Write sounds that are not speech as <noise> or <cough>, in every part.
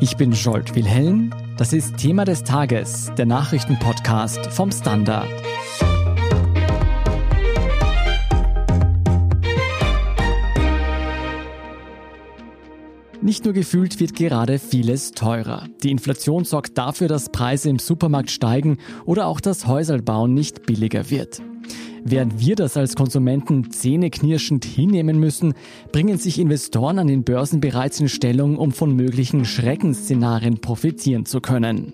Ich bin Jolt Wilhelm. Das ist Thema des Tages, der Nachrichtenpodcast vom Standard. Nicht nur gefühlt wird gerade vieles teurer. Die Inflation sorgt dafür, dass Preise im Supermarkt steigen oder auch das Häuserbauen nicht billiger wird. Während wir das als Konsumenten zähneknirschend hinnehmen müssen, bringen sich Investoren an den Börsen bereits in Stellung, um von möglichen Schreckensszenarien profitieren zu können.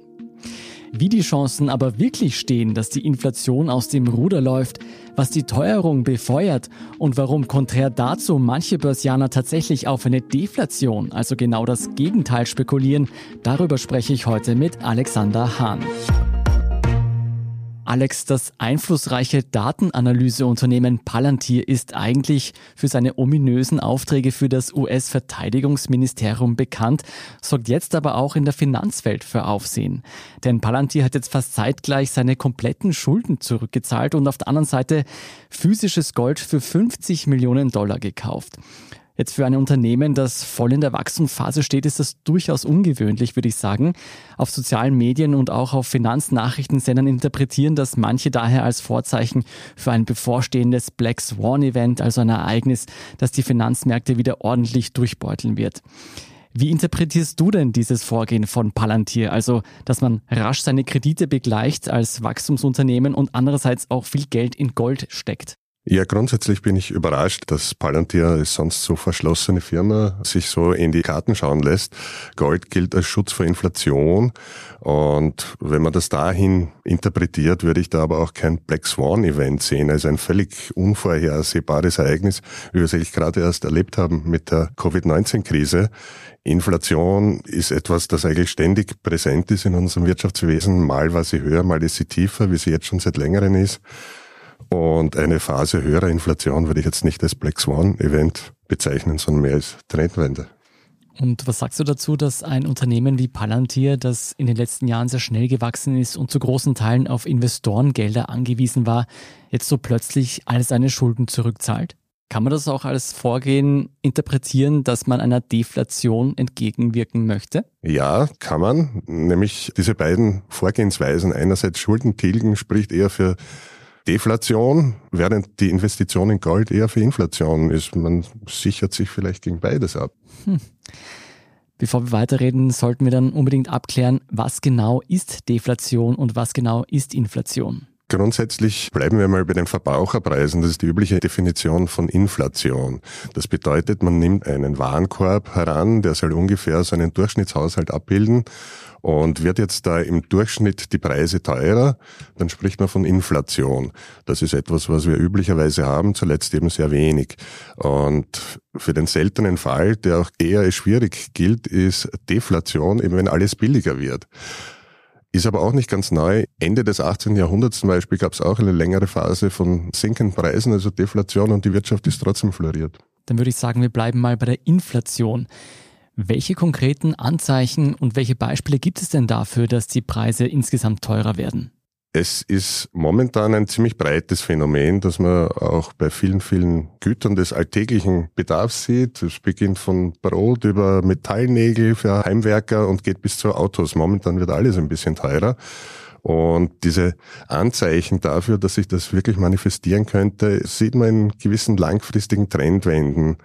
Wie die Chancen aber wirklich stehen, dass die Inflation aus dem Ruder läuft, was die Teuerung befeuert und warum konträr dazu manche Börsianer tatsächlich auf eine Deflation, also genau das Gegenteil spekulieren, darüber spreche ich heute mit Alexander Hahn. Alex, das einflussreiche Datenanalyseunternehmen Palantir ist eigentlich für seine ominösen Aufträge für das US-Verteidigungsministerium bekannt, sorgt jetzt aber auch in der Finanzwelt für Aufsehen. Denn Palantir hat jetzt fast zeitgleich seine kompletten Schulden zurückgezahlt und auf der anderen Seite physisches Gold für 50 Millionen Dollar gekauft. Jetzt für ein Unternehmen, das voll in der Wachstumsphase steht, ist das durchaus ungewöhnlich, würde ich sagen. Auf sozialen Medien und auch auf Finanznachrichtensendern interpretieren das manche daher als Vorzeichen für ein bevorstehendes Black Swan Event, also ein Ereignis, das die Finanzmärkte wieder ordentlich durchbeuteln wird. Wie interpretierst du denn dieses Vorgehen von Palantir? Also, dass man rasch seine Kredite begleicht als Wachstumsunternehmen und andererseits auch viel Geld in Gold steckt? Ja, grundsätzlich bin ich überrascht, dass Palantir als sonst so verschlossene Firma sich so in die Karten schauen lässt. Gold gilt als Schutz vor Inflation und wenn man das dahin interpretiert, würde ich da aber auch kein Black Swan Event sehen, also ein völlig unvorhersehbares Ereignis, wie wir es eigentlich gerade erst erlebt haben mit der Covid-19-Krise. Inflation ist etwas, das eigentlich ständig präsent ist in unserem Wirtschaftswesen. Mal war sie höher, mal ist sie tiefer, wie sie jetzt schon seit längerem ist. Und eine Phase höherer Inflation würde ich jetzt nicht als Black Swan Event bezeichnen, sondern mehr als Trendwende. Und was sagst du dazu, dass ein Unternehmen wie Palantir, das in den letzten Jahren sehr schnell gewachsen ist und zu großen Teilen auf Investorengelder angewiesen war, jetzt so plötzlich all seine Schulden zurückzahlt? Kann man das auch als Vorgehen interpretieren, dass man einer Deflation entgegenwirken möchte? Ja, kann man. Nämlich diese beiden Vorgehensweisen, einerseits Schulden tilgen, spricht eher für Deflation, während die Investition in Gold eher für Inflation ist. Man sichert sich vielleicht gegen beides ab. Hm. Bevor wir weiterreden, sollten wir dann unbedingt abklären, was genau ist Deflation und was genau ist Inflation. Grundsätzlich bleiben wir mal bei den Verbraucherpreisen. Das ist die übliche Definition von Inflation. Das bedeutet, man nimmt einen Warenkorb heran, der soll ungefähr so einen Durchschnittshaushalt abbilden und wird jetzt da im Durchschnitt die Preise teurer, dann spricht man von Inflation. Das ist etwas, was wir üblicherweise haben, zuletzt eben sehr wenig. Und für den seltenen Fall, der auch eher schwierig gilt, ist Deflation, eben wenn alles billiger wird. Ist aber auch nicht ganz neu. Ende des 18. Jahrhunderts zum Beispiel gab es auch eine längere Phase von sinkenden Preisen, also Deflation und die Wirtschaft ist trotzdem floriert. Dann würde ich sagen, wir bleiben mal bei der Inflation. Welche konkreten Anzeichen und welche Beispiele gibt es denn dafür, dass die Preise insgesamt teurer werden? Es ist momentan ein ziemlich breites Phänomen, das man auch bei vielen, vielen Gütern des alltäglichen Bedarfs sieht. Es beginnt von Brot über Metallnägel für Heimwerker und geht bis zu Autos. Momentan wird alles ein bisschen teurer. Und diese Anzeichen dafür, dass sich das wirklich manifestieren könnte, sieht man in gewissen langfristigen Trendwenden.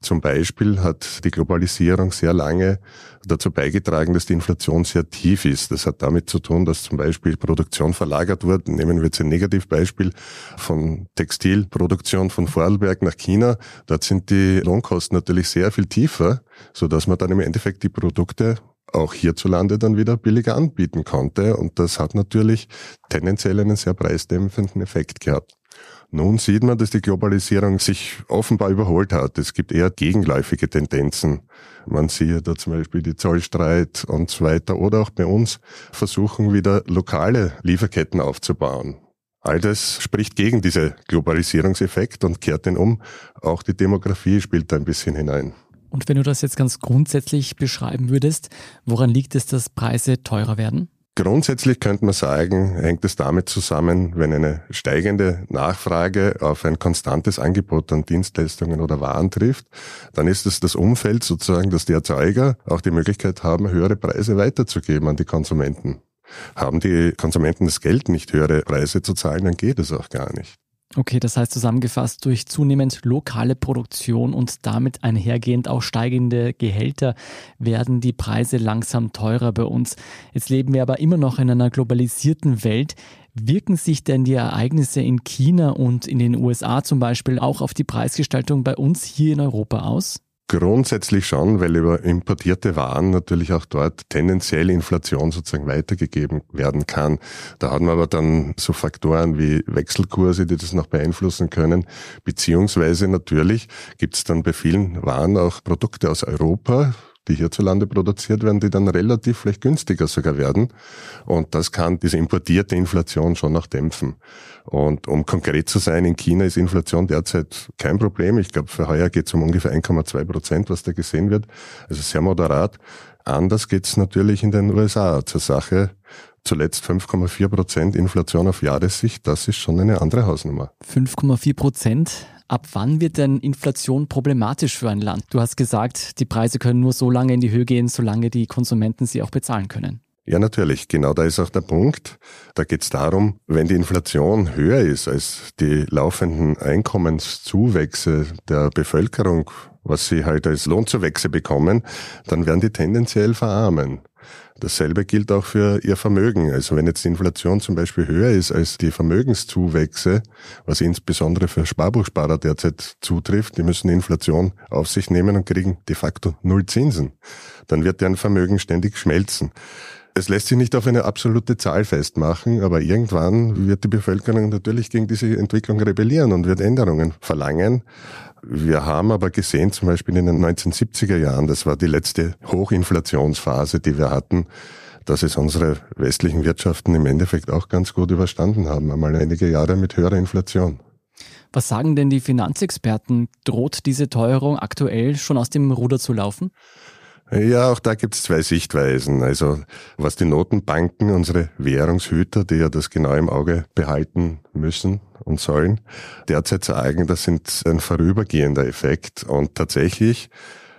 Zum Beispiel hat die Globalisierung sehr lange dazu beigetragen, dass die Inflation sehr tief ist. Das hat damit zu tun, dass zum Beispiel Produktion verlagert wurde. Nehmen wir jetzt ein Negativbeispiel von Textilproduktion von Vorarlberg nach China. Dort sind die Lohnkosten natürlich sehr viel tiefer, so dass man dann im Endeffekt die Produkte auch hierzulande dann wieder billiger anbieten konnte. Und das hat natürlich tendenziell einen sehr preisdämpfenden Effekt gehabt. Nun sieht man, dass die Globalisierung sich offenbar überholt hat. Es gibt eher gegenläufige Tendenzen. Man sieht da zum Beispiel die Zollstreit und so weiter. Oder auch bei uns versuchen wieder lokale Lieferketten aufzubauen. All das spricht gegen diese Globalisierungseffekt und kehrt den um. Auch die Demografie spielt da ein bisschen hinein. Und wenn du das jetzt ganz grundsätzlich beschreiben würdest, woran liegt es, dass Preise teurer werden? Grundsätzlich könnte man sagen, hängt es damit zusammen, wenn eine steigende Nachfrage auf ein konstantes Angebot an Dienstleistungen oder Waren trifft, dann ist es das Umfeld sozusagen, dass die Erzeuger auch die Möglichkeit haben, höhere Preise weiterzugeben an die Konsumenten. Haben die Konsumenten das Geld, nicht höhere Preise zu zahlen, dann geht es auch gar nicht. Okay, das heißt zusammengefasst, durch zunehmend lokale Produktion und damit einhergehend auch steigende Gehälter werden die Preise langsam teurer bei uns. Jetzt leben wir aber immer noch in einer globalisierten Welt. Wirken sich denn die Ereignisse in China und in den USA zum Beispiel auch auf die Preisgestaltung bei uns hier in Europa aus? Grundsätzlich schon, weil über importierte Waren natürlich auch dort tendenziell Inflation sozusagen weitergegeben werden kann. Da hat man aber dann so Faktoren wie Wechselkurse, die das noch beeinflussen können, beziehungsweise natürlich gibt es dann bei vielen Waren auch Produkte aus Europa, die hierzulande produziert werden, die dann relativ vielleicht günstiger sogar werden. Und das kann diese importierte Inflation schon noch dämpfen. Und um konkret zu sein, in China ist Inflation derzeit kein Problem. Ich glaube, für heuer geht es um ungefähr 1,2 Prozent, was da gesehen wird. Also sehr moderat. Anders geht es natürlich in den USA zur Sache. Zuletzt 5,4 Prozent Inflation auf Jahressicht, das ist schon eine andere Hausnummer. 5,4 Prozent? Ab wann wird denn Inflation problematisch für ein Land? Du hast gesagt, die Preise können nur so lange in die Höhe gehen, solange die Konsumenten sie auch bezahlen können. Ja, natürlich. Genau da ist auch der Punkt. Da geht es darum, wenn die Inflation höher ist als die laufenden Einkommenszuwächse der Bevölkerung, was sie halt als Lohnzuwächse bekommen, dann werden die tendenziell verarmen. Dasselbe gilt auch für ihr Vermögen. Also wenn jetzt die Inflation zum Beispiel höher ist als die Vermögenszuwächse, was insbesondere für Sparbuchsparer derzeit zutrifft, die müssen die Inflation auf sich nehmen und kriegen de facto null Zinsen. Dann wird deren Vermögen ständig schmelzen. Es lässt sich nicht auf eine absolute Zahl festmachen, aber irgendwann wird die Bevölkerung natürlich gegen diese Entwicklung rebellieren und wird Änderungen verlangen. Wir haben aber gesehen, zum Beispiel in den 1970er Jahren, das war die letzte Hochinflationsphase, die wir hatten, dass es unsere westlichen Wirtschaften im Endeffekt auch ganz gut überstanden haben, einmal einige Jahre mit höherer Inflation. Was sagen denn die Finanzexperten? Droht diese Teuerung aktuell schon aus dem Ruder zu laufen? Ja, auch da gibt es zwei Sichtweisen. Also was die Notenbanken, unsere Währungshüter, die ja das genau im Auge behalten müssen und sollen, derzeit sagen, das sind ein vorübergehender Effekt. Und tatsächlich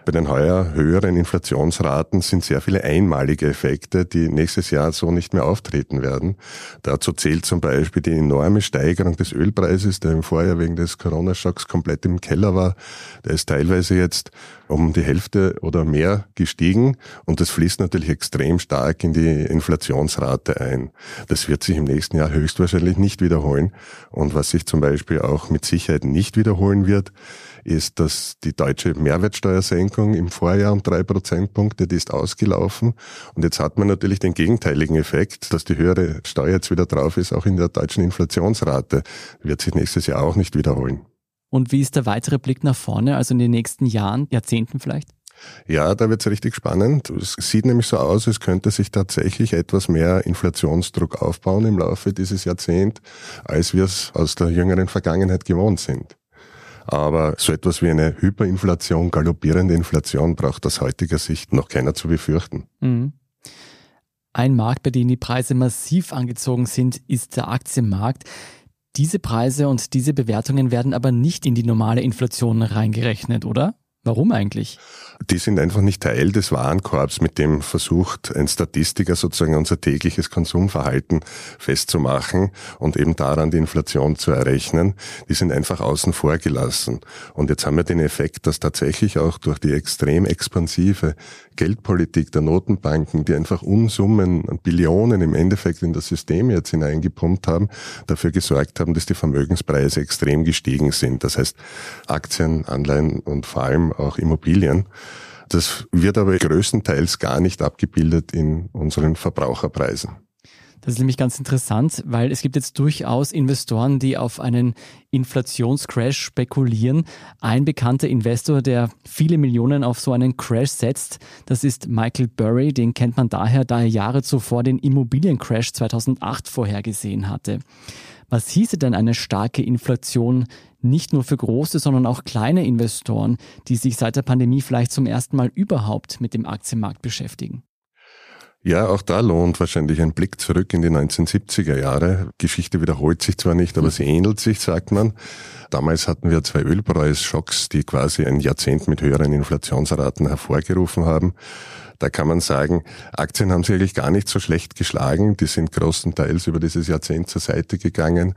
bei den heuer höheren Inflationsraten sind sehr viele einmalige Effekte, die nächstes Jahr so nicht mehr auftreten werden. Dazu zählt zum Beispiel die enorme Steigerung des Ölpreises, der im Vorjahr wegen des Corona-Schocks komplett im Keller war. Der ist teilweise jetzt um die Hälfte oder mehr gestiegen und das fließt natürlich extrem stark in die Inflationsrate ein. Das wird sich im nächsten Jahr höchstwahrscheinlich nicht wiederholen und was sich zum Beispiel auch mit Sicherheit nicht wiederholen wird, ist, dass die deutsche Mehrwertsteuersenkung im Vorjahr um drei Prozentpunkte, die ist ausgelaufen. Und jetzt hat man natürlich den gegenteiligen Effekt, dass die höhere Steuer jetzt wieder drauf ist, auch in der deutschen Inflationsrate. Wird sich nächstes Jahr auch nicht wiederholen. Und wie ist der weitere Blick nach vorne, also in den nächsten Jahren, Jahrzehnten vielleicht? Ja, da wird es richtig spannend. Es sieht nämlich so aus, es könnte sich tatsächlich etwas mehr Inflationsdruck aufbauen im Laufe dieses Jahrzehnts, als wir es aus der jüngeren Vergangenheit gewohnt sind. Aber so etwas wie eine Hyperinflation, galoppierende Inflation braucht aus heutiger Sicht noch keiner zu befürchten. Mhm. Ein Markt, bei dem die Preise massiv angezogen sind, ist der Aktienmarkt. Diese Preise und diese Bewertungen werden aber nicht in die normale Inflation reingerechnet, oder? Warum eigentlich? Die sind einfach nicht Teil des Warenkorbs, mit dem versucht ein Statistiker sozusagen unser tägliches Konsumverhalten festzumachen und eben daran die Inflation zu errechnen. Die sind einfach außen vor gelassen. Und jetzt haben wir den Effekt, dass tatsächlich auch durch die extrem expansive Geldpolitik der Notenbanken, die einfach Unsummen, Billionen im Endeffekt in das System jetzt hineingepumpt haben, dafür gesorgt haben, dass die Vermögenspreise extrem gestiegen sind. Das heißt Aktien, Anleihen und vor allem auch Immobilien. Das wird aber größtenteils gar nicht abgebildet in unseren Verbraucherpreisen. Das ist nämlich ganz interessant, weil es gibt jetzt durchaus Investoren, die auf einen Inflationscrash spekulieren. Ein bekannter Investor, der viele Millionen auf so einen Crash setzt, das ist Michael Burry. Den kennt man daher, da er Jahre zuvor den Immobiliencrash 2008 vorhergesehen hatte. Was hieße denn eine starke Inflation nicht nur für große, sondern auch kleine Investoren, die sich seit der Pandemie vielleicht zum ersten Mal überhaupt mit dem Aktienmarkt beschäftigen? Ja, auch da lohnt wahrscheinlich ein Blick zurück in die 1970er Jahre. Geschichte wiederholt sich zwar nicht, aber sie ähnelt sich, sagt man. Damals hatten wir zwei Ölpreisschocks, die quasi ein Jahrzehnt mit höheren Inflationsraten hervorgerufen haben. Da kann man sagen, Aktien haben sich eigentlich gar nicht so schlecht geschlagen. Die sind großenteils über dieses Jahrzehnt zur Seite gegangen.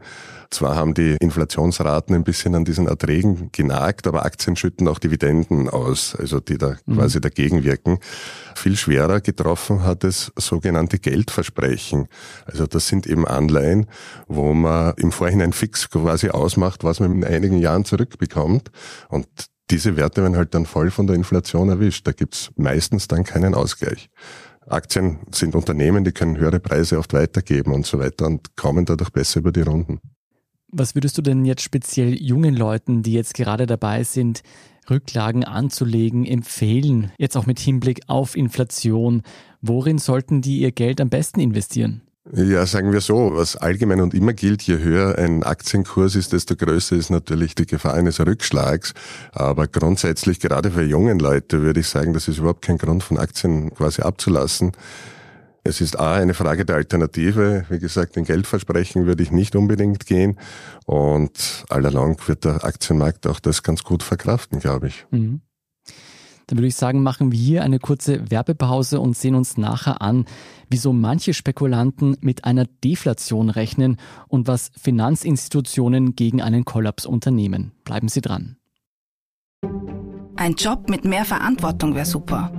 Zwar haben die Inflationsraten ein bisschen an diesen Erträgen genagt, aber Aktien schütten auch Dividenden aus, also die da mhm. quasi dagegen wirken. Viel schwerer getroffen hat es sogenannte Geldversprechen. Also das sind eben Anleihen, wo man im Vorhinein fix quasi ausmacht, was man in einigen Jahren zurückbekommt. Und diese Werte werden halt dann voll von der Inflation erwischt. Da gibt's meistens dann keinen Ausgleich. Aktien sind Unternehmen, die können höhere Preise oft weitergeben und so weiter und kommen dadurch besser über die Runden. Was würdest du denn jetzt speziell jungen Leuten, die jetzt gerade dabei sind, Rücklagen anzulegen, empfehlen, jetzt auch mit Hinblick auf Inflation? Worin sollten die ihr Geld am besten investieren? Ja, sagen wir so, was allgemein und immer gilt, je höher ein Aktienkurs ist, desto größer ist natürlich die Gefahr eines Rückschlags. Aber grundsätzlich, gerade für jungen Leute, würde ich sagen, das ist überhaupt kein Grund von Aktien quasi abzulassen. Es ist A, eine Frage der Alternative. Wie gesagt, den Geldversprechen würde ich nicht unbedingt gehen. Und allalong wird der Aktienmarkt auch das ganz gut verkraften, glaube ich. Mhm. Dann würde ich sagen, machen wir hier eine kurze Werbepause und sehen uns nachher an, wieso manche Spekulanten mit einer Deflation rechnen und was Finanzinstitutionen gegen einen Kollaps unternehmen. Bleiben Sie dran. Ein Job mit mehr Verantwortung wäre super.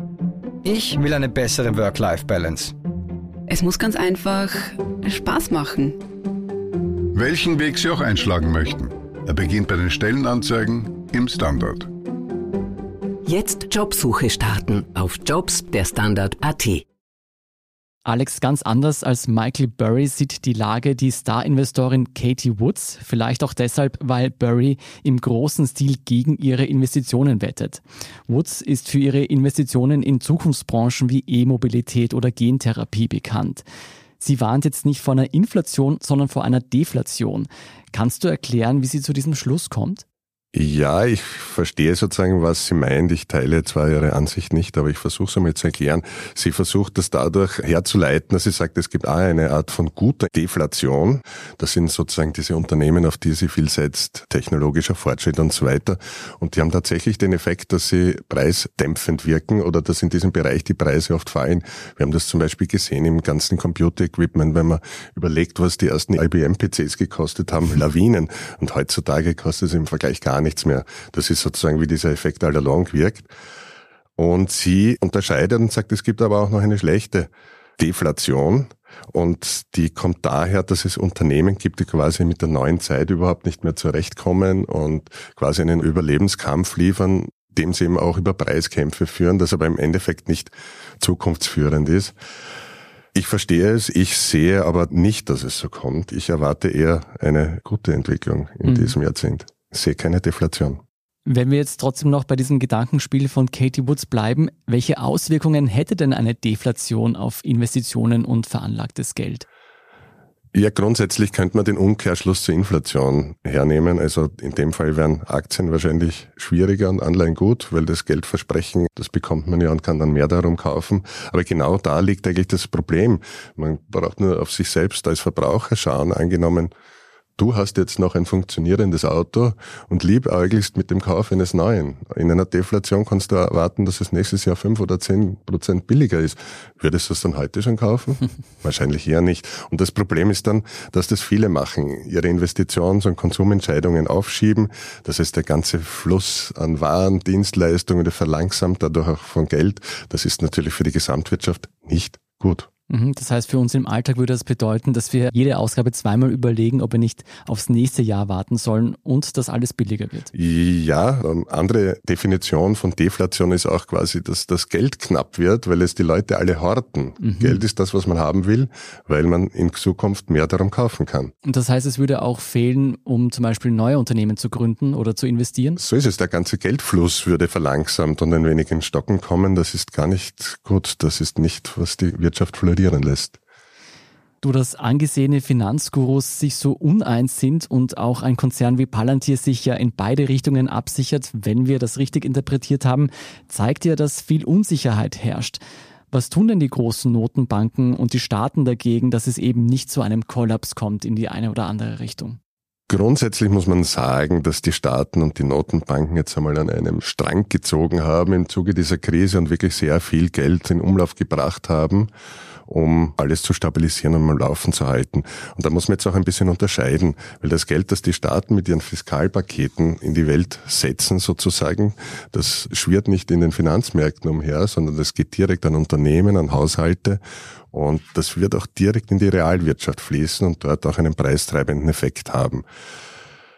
Ich will eine bessere Work-Life-Balance. Es muss ganz einfach Spaß machen. Welchen Weg Sie auch einschlagen möchten. Er beginnt bei den Stellenanzeigen im Standard. Jetzt Jobsuche starten auf Jobs der Standard.at. Alex, ganz anders als Michael Burry sieht die Lage die Star-Investorin Katie Woods, vielleicht auch deshalb, weil Burry im großen Stil gegen ihre Investitionen wettet. Woods ist für ihre Investitionen in Zukunftsbranchen wie E-Mobilität oder Gentherapie bekannt. Sie warnt jetzt nicht vor einer Inflation, sondern vor einer Deflation. Kannst du erklären, wie sie zu diesem Schluss kommt? Ja, ich verstehe sozusagen, was sie meint. Ich teile zwar ihre Ansicht nicht, aber ich versuche es einmal zu erklären. Sie versucht das dadurch herzuleiten, dass sie sagt, es gibt auch eine Art von guter Deflation. Das sind sozusagen diese Unternehmen, auf die sie viel setzt, technologischer Fortschritt und so weiter. Und die haben tatsächlich den Effekt, dass sie preisdämpfend wirken oder dass in diesem Bereich die Preise oft fallen. Wir haben das zum Beispiel gesehen im ganzen Computer-Equipment, wenn man überlegt, was die ersten IBM-PCs gekostet haben, Lawinen. Und heutzutage kostet es im Vergleich gar gar nichts mehr. Das ist sozusagen, wie dieser Effekt all along wirkt. Und sie unterscheidet und sagt, es gibt aber auch noch eine schlechte Deflation. Und die kommt daher, dass es Unternehmen gibt, die quasi mit der neuen Zeit überhaupt nicht mehr zurechtkommen und quasi einen Überlebenskampf liefern, dem sie eben auch über Preiskämpfe führen, das aber im Endeffekt nicht zukunftsführend ist. Ich verstehe es, ich sehe aber nicht, dass es so kommt. Ich erwarte eher eine gute Entwicklung in mhm. diesem Jahrzehnt sehe keine Deflation. Wenn wir jetzt trotzdem noch bei diesem Gedankenspiel von Katie Woods bleiben, welche Auswirkungen hätte denn eine Deflation auf Investitionen und veranlagtes Geld? Ja, grundsätzlich könnte man den Umkehrschluss zur Inflation hernehmen. Also in dem Fall wären Aktien wahrscheinlich schwieriger und Anleihen gut, weil das Geldversprechen, das bekommt man ja und kann dann mehr darum kaufen. Aber genau da liegt eigentlich das Problem. Man braucht nur auf sich selbst als Verbraucher schauen. Angenommen, du hast jetzt noch ein funktionierendes Auto und liebäugelst mit dem Kauf eines neuen. In einer Deflation kannst du erwarten, dass es nächstes Jahr fünf oder zehn Prozent billiger ist. Würdest du es dann heute schon kaufen? <laughs> Wahrscheinlich eher nicht. Und das Problem ist dann, dass das viele machen, ihre Investitions- und Konsumentscheidungen aufschieben. Das heißt, der ganze Fluss an Waren, Dienstleistungen, der verlangsamt dadurch auch von Geld. Das ist natürlich für die Gesamtwirtschaft nicht gut. Mhm, das heißt, für uns im Alltag würde das bedeuten, dass wir jede Ausgabe zweimal überlegen, ob wir nicht aufs nächste Jahr warten sollen und dass alles billiger wird. Ja, ähm, andere Definition von Deflation ist auch quasi, dass das Geld knapp wird, weil es die Leute alle horten. Mhm. Geld ist das, was man haben will, weil man in Zukunft mehr darum kaufen kann. Und das heißt, es würde auch fehlen, um zum Beispiel neue Unternehmen zu gründen oder zu investieren? So ist es. Der ganze Geldfluss würde verlangsamt und ein wenig in Stocken kommen. Das ist gar nicht gut. Das ist nicht, was die Wirtschaft floriert explodieren lässt. Du, dass angesehene Finanzgurus sich so uneins sind und auch ein Konzern wie Palantir sich ja in beide Richtungen absichert, wenn wir das richtig interpretiert haben, zeigt ja, dass viel Unsicherheit herrscht. Was tun denn die großen Notenbanken und die Staaten dagegen, dass es eben nicht zu einem Kollaps kommt in die eine oder andere Richtung? Grundsätzlich muss man sagen, dass die Staaten und die Notenbanken jetzt einmal an einem Strang gezogen haben im Zuge dieser Krise und wirklich sehr viel Geld in Umlauf gebracht haben um alles zu stabilisieren und mal laufen zu halten. Und da muss man jetzt auch ein bisschen unterscheiden, weil das Geld, das die Staaten mit ihren Fiskalpaketen in die Welt setzen sozusagen, das schwirrt nicht in den Finanzmärkten umher, sondern das geht direkt an Unternehmen, an Haushalte und das wird auch direkt in die Realwirtschaft fließen und dort auch einen preistreibenden Effekt haben.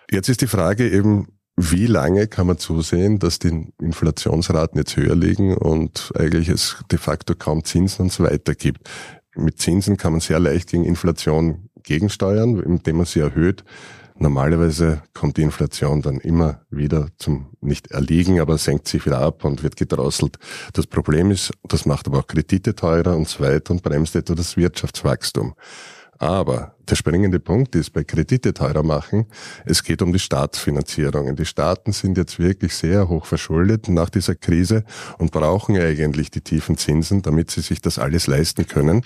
Jetzt ist die Frage eben, wie lange kann man zusehen, dass die Inflationsraten jetzt höher liegen und eigentlich es de facto kaum Zinsen und so weiter gibt? Mit Zinsen kann man sehr leicht gegen Inflation gegensteuern, indem man sie erhöht. Normalerweise kommt die Inflation dann immer wieder zum nicht erliegen, aber senkt sich wieder ab und wird gedrosselt. Das Problem ist, das macht aber auch Kredite teurer und so weiter und bremst etwa das Wirtschaftswachstum. Aber der springende Punkt ist bei Kredite teurer machen, es geht um die Staatsfinanzierung. Die Staaten sind jetzt wirklich sehr hoch verschuldet nach dieser Krise und brauchen eigentlich die tiefen Zinsen, damit sie sich das alles leisten können.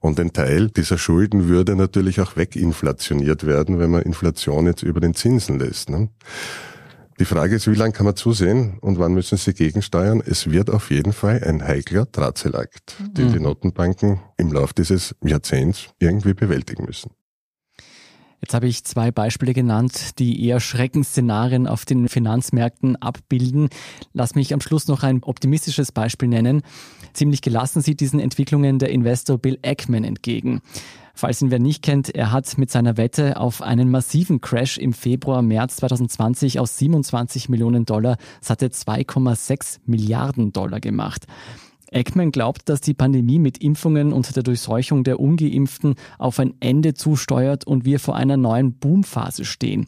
Und ein Teil dieser Schulden würde natürlich auch weginflationiert werden, wenn man Inflation jetzt über den Zinsen lässt. Ne? Die Frage ist, wie lange kann man zusehen und wann müssen sie gegensteuern? Es wird auf jeden Fall ein heikler Drahtseilakt, mhm. den die Notenbanken im Laufe dieses Jahrzehnts irgendwie bewältigen müssen. Jetzt habe ich zwei Beispiele genannt, die eher Schreckensszenarien auf den Finanzmärkten abbilden. Lass mich am Schluss noch ein optimistisches Beispiel nennen. Ziemlich gelassen sieht diesen Entwicklungen der Investor Bill Ackman entgegen. Falls ihn wer nicht kennt, er hat mit seiner Wette auf einen massiven Crash im Februar, März 2020 aus 27 Millionen Dollar satte 2,6 Milliarden Dollar gemacht. Eckman glaubt, dass die Pandemie mit Impfungen und der Durchseuchung der Ungeimpften auf ein Ende zusteuert und wir vor einer neuen Boomphase stehen.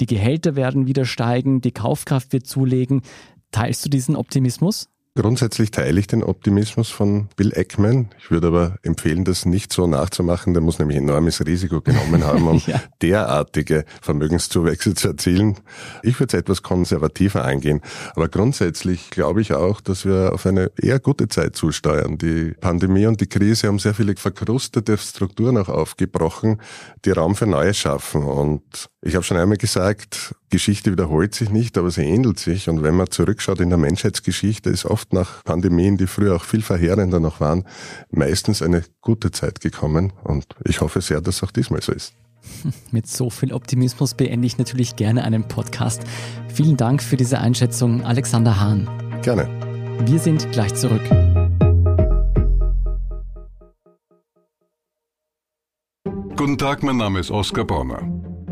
Die Gehälter werden wieder steigen, die Kaufkraft wird zulegen. Teilst du diesen Optimismus? Grundsätzlich teile ich den Optimismus von Bill Eckman. Ich würde aber empfehlen, das nicht so nachzumachen. Der muss nämlich enormes Risiko genommen haben, um <laughs> ja. derartige Vermögenszuwächse zu erzielen. Ich würde es etwas konservativer eingehen. Aber grundsätzlich glaube ich auch, dass wir auf eine eher gute Zeit zusteuern. Die Pandemie und die Krise haben sehr viele verkrustete Strukturen auch aufgebrochen, die Raum für Neues schaffen. Und ich habe schon einmal gesagt, Geschichte wiederholt sich nicht, aber sie ähnelt sich. Und wenn man zurückschaut in der Menschheitsgeschichte, ist oft nach Pandemien, die früher auch viel verheerender noch waren, meistens eine gute Zeit gekommen. Und ich hoffe sehr, dass auch diesmal so ist. <laughs> Mit so viel Optimismus beende ich natürlich gerne einen Podcast. Vielen Dank für diese Einschätzung, Alexander Hahn. Gerne. Wir sind gleich zurück. Guten Tag, mein Name ist Oskar Bonner.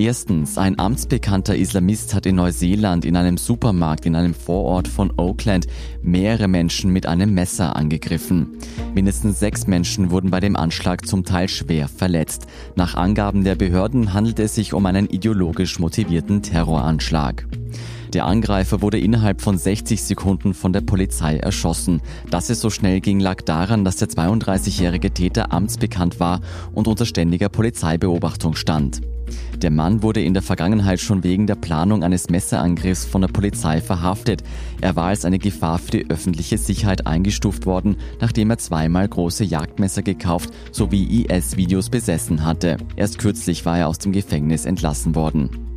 Erstens, ein amtsbekannter Islamist hat in Neuseeland in einem Supermarkt in einem Vorort von Oakland mehrere Menschen mit einem Messer angegriffen. Mindestens sechs Menschen wurden bei dem Anschlag zum Teil schwer verletzt. Nach Angaben der Behörden handelt es sich um einen ideologisch motivierten Terroranschlag. Der Angreifer wurde innerhalb von 60 Sekunden von der Polizei erschossen. Dass es so schnell ging, lag daran, dass der 32-jährige Täter amtsbekannt war und unter ständiger Polizeibeobachtung stand. Der Mann wurde in der Vergangenheit schon wegen der Planung eines Messerangriffs von der Polizei verhaftet. Er war als eine Gefahr für die öffentliche Sicherheit eingestuft worden, nachdem er zweimal große Jagdmesser gekauft sowie IS-Videos besessen hatte. Erst kürzlich war er aus dem Gefängnis entlassen worden.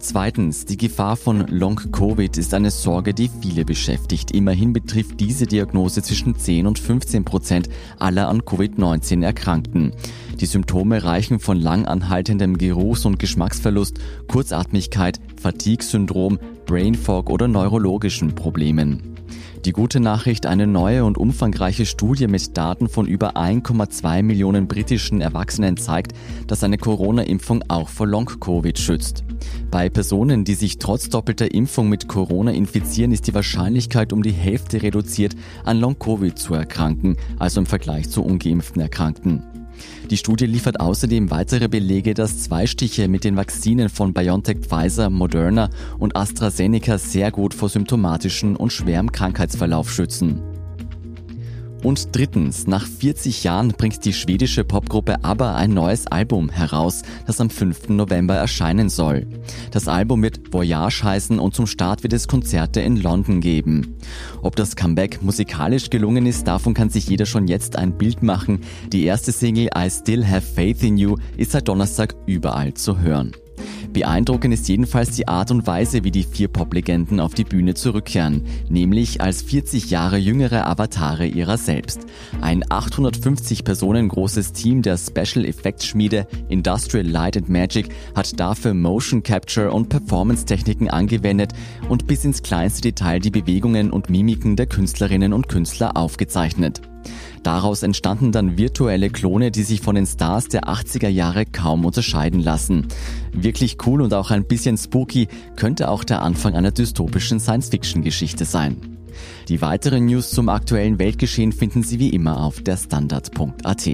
Zweitens, die Gefahr von Long-Covid ist eine Sorge, die viele beschäftigt. Immerhin betrifft diese Diagnose zwischen 10 und 15 Prozent aller an Covid-19 Erkrankten. Die Symptome reichen von lang anhaltendem Geruchs- und Geschmacksverlust, Kurzatmigkeit, Fatigue-Syndrom, Brain Fog oder neurologischen Problemen. Die gute Nachricht, eine neue und umfangreiche Studie mit Daten von über 1,2 Millionen britischen Erwachsenen zeigt, dass eine Corona-Impfung auch vor Long-Covid schützt. Bei Personen, die sich trotz doppelter Impfung mit Corona infizieren, ist die Wahrscheinlichkeit um die Hälfte reduziert, an Long-Covid zu erkranken, also im Vergleich zu ungeimpften Erkrankten. Die Studie liefert außerdem weitere Belege, dass zwei Stiche mit den Vakzinen von BioNTech, Pfizer, Moderna und AstraZeneca sehr gut vor symptomatischen und schwerem Krankheitsverlauf schützen. Und drittens, nach 40 Jahren bringt die schwedische Popgruppe ABBA ein neues Album heraus, das am 5. November erscheinen soll. Das Album wird Voyage heißen und zum Start wird es Konzerte in London geben. Ob das Comeback musikalisch gelungen ist, davon kann sich jeder schon jetzt ein Bild machen. Die erste Single I Still Have Faith in You ist seit Donnerstag überall zu hören. Beeindruckend ist jedenfalls die Art und Weise, wie die vier Pop-Legenden auf die Bühne zurückkehren, nämlich als 40 Jahre jüngere Avatare ihrer selbst. Ein 850 Personen großes Team der Special Effects Schmiede Industrial Light and Magic hat dafür Motion Capture und Performance Techniken angewendet und bis ins kleinste Detail die Bewegungen und Mimiken der Künstlerinnen und Künstler aufgezeichnet. Daraus entstanden dann virtuelle Klone, die sich von den Stars der 80er Jahre kaum unterscheiden lassen. Wirklich cool und auch ein bisschen spooky könnte auch der Anfang einer dystopischen Science-Fiction-Geschichte sein. Die weiteren News zum aktuellen Weltgeschehen finden Sie wie immer auf der Standard.at.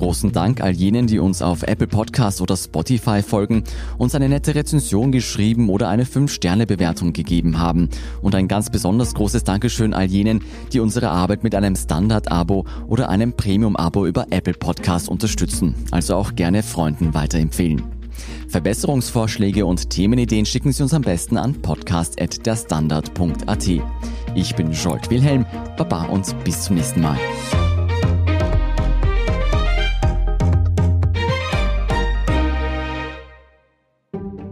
Großen Dank all jenen, die uns auf Apple Podcasts oder Spotify folgen, uns eine nette Rezension geschrieben oder eine 5-Sterne-Bewertung gegeben haben. Und ein ganz besonders großes Dankeschön all jenen, die unsere Arbeit mit einem Standard-Abo oder einem Premium-Abo über Apple Podcasts unterstützen. Also auch gerne Freunden weiterempfehlen. Verbesserungsvorschläge und Themenideen schicken Sie uns am besten an podcast.derstandard.at. Ich bin Jolt Wilhelm, Baba und bis zum nächsten Mal.